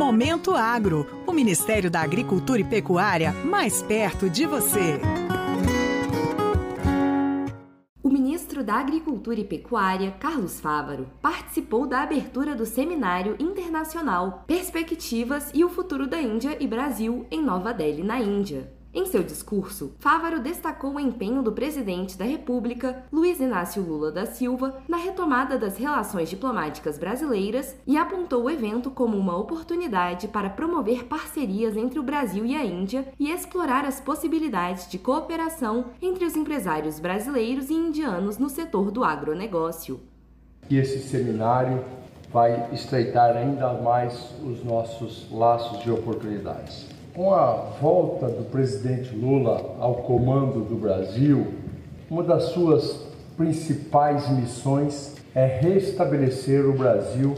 Momento Agro, o Ministério da Agricultura e Pecuária mais perto de você. O ministro da Agricultura e Pecuária, Carlos Fávaro, participou da abertura do Seminário Internacional Perspectivas e o Futuro da Índia e Brasil em Nova Delhi, na Índia. Em seu discurso, Fávaro destacou o empenho do presidente da República, Luiz Inácio Lula da Silva, na retomada das relações diplomáticas brasileiras e apontou o evento como uma oportunidade para promover parcerias entre o Brasil e a Índia e explorar as possibilidades de cooperação entre os empresários brasileiros e indianos no setor do agronegócio. E esse seminário vai estreitar ainda mais os nossos laços de oportunidades. Com a volta do presidente Lula ao comando do Brasil, uma das suas principais missões é restabelecer o Brasil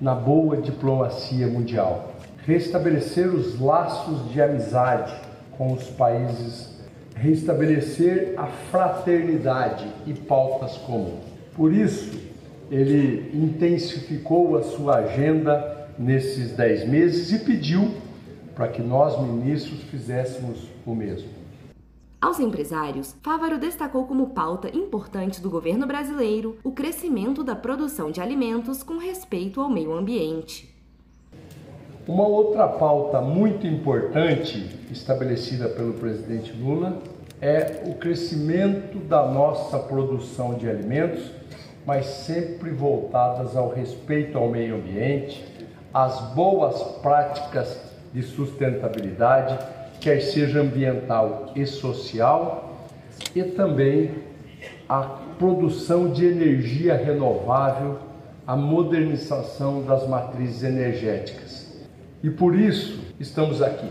na boa diplomacia mundial, restabelecer os laços de amizade com os países, restabelecer a fraternidade e pautas comuns. Por isso, ele intensificou a sua agenda nesses dez meses e pediu para que nós, ministros, fizéssemos o mesmo. Aos empresários, Fávaro destacou como pauta importante do governo brasileiro o crescimento da produção de alimentos com respeito ao meio ambiente. Uma outra pauta muito importante estabelecida pelo presidente Lula é o crescimento da nossa produção de alimentos, mas sempre voltadas ao respeito ao meio ambiente, às boas práticas de sustentabilidade, quer seja ambiental e social, e também a produção de energia renovável, a modernização das matrizes energéticas. E por isso estamos aqui,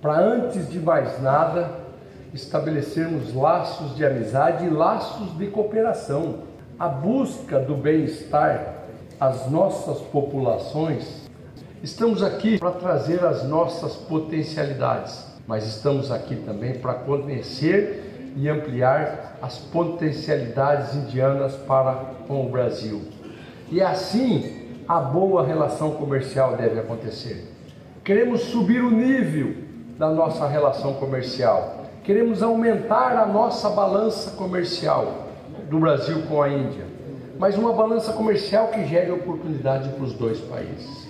para antes de mais nada estabelecermos laços de amizade e laços de cooperação. A busca do bem-estar às nossas populações Estamos aqui para trazer as nossas potencialidades, mas estamos aqui também para conhecer e ampliar as potencialidades indianas para com o Brasil. E assim a boa relação comercial deve acontecer. Queremos subir o nível da nossa relação comercial. Queremos aumentar a nossa balança comercial do Brasil com a Índia, mas uma balança comercial que gere oportunidade para os dois países.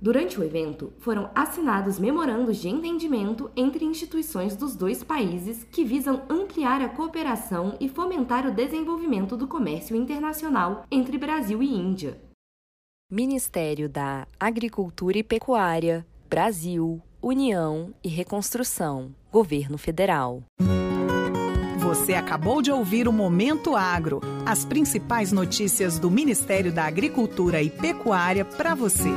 Durante o evento, foram assinados memorandos de entendimento entre instituições dos dois países que visam ampliar a cooperação e fomentar o desenvolvimento do comércio internacional entre Brasil e Índia. Ministério da Agricultura e Pecuária, Brasil, União e Reconstrução, Governo Federal. Você acabou de ouvir o Momento Agro, as principais notícias do Ministério da Agricultura e Pecuária para você.